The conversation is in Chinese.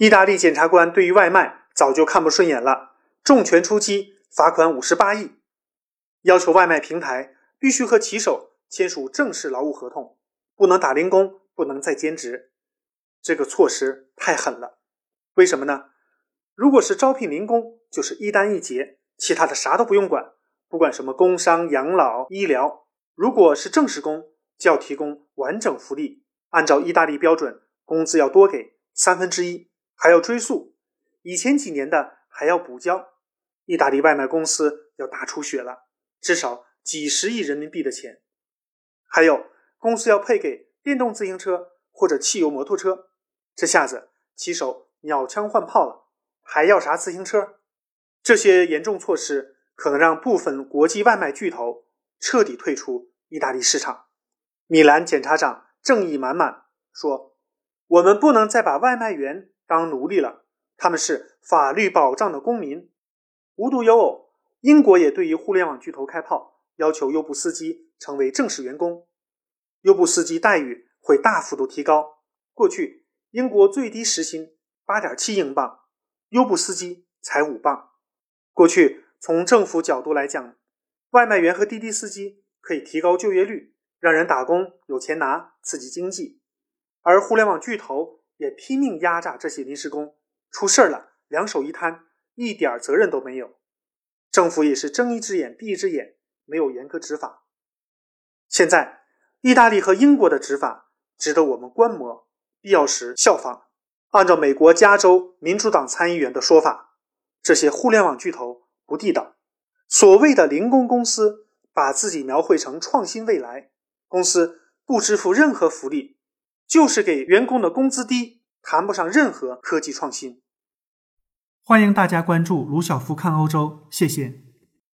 意大利检察官对于外卖早就看不顺眼了，重拳出击，罚款五十八亿，要求外卖平台必须和骑手签署正式劳务合同，不能打零工，不能再兼职。这个措施太狠了，为什么呢？如果是招聘零工，就是一单一结，其他的啥都不用管，不管什么工伤、养老、医疗。如果是正式工，就要提供完整福利，按照意大利标准，工资要多给三分之一。还要追溯，以前几年的还要补交，意大利外卖公司要大出血了，至少几十亿人民币的钱。还有公司要配给电动自行车或者汽油摩托车，这下子骑手鸟枪换炮了，还要啥自行车？这些严重措施可能让部分国际外卖巨头彻底退出意大利市场。米兰检察长正义满满说：“我们不能再把外卖员。”当奴隶了，他们是法律保障的公民。无独有偶，英国也对于互联网巨头开炮，要求优步司机成为正式员工，优步司机待遇会大幅度提高。过去，英国最低时薪八点七英镑，优步司机才五磅。过去，从政府角度来讲，外卖员和滴滴司机可以提高就业率，让人打工有钱拿，刺激经济。而互联网巨头。也拼命压榨这些临时工，出事儿了两手一摊，一点责任都没有。政府也是睁一只眼闭一只眼，没有严格执法。现在，意大利和英国的执法值得我们观摩，必要时效仿。按照美国加州民主党参议员的说法，这些互联网巨头不地道。所谓的零工公司，把自己描绘成创新未来公司，不支付任何福利。就是给员工的工资低，谈不上任何科技创新。欢迎大家关注卢晓夫看欧洲，谢谢。